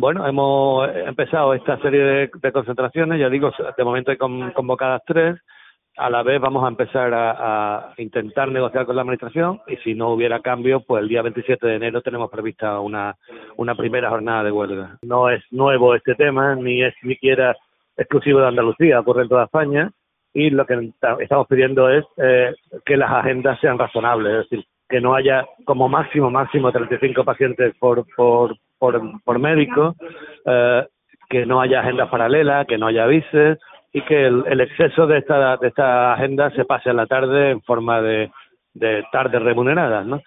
bueno, hemos empezado esta serie de, concentraciones, ya digo, de momento hay convocadas tres, a la vez vamos a empezar a, intentar negociar con la administración y si no hubiera cambio, pues el día 27 de enero tenemos prevista una, una primera jornada de huelga. No es nuevo este tema, ni es siquiera exclusivo de Andalucía, ocurre en toda España y lo que estamos pidiendo es eh, que las agendas sean razonables, es decir, que no haya como máximo, máximo 35 pacientes por, por, por, por médico, eh, que no haya agendas paralelas, que no haya avises, y que el, exceso de esta, de esta agenda se pase a la tarde en forma de, de tardes remuneradas, ¿no?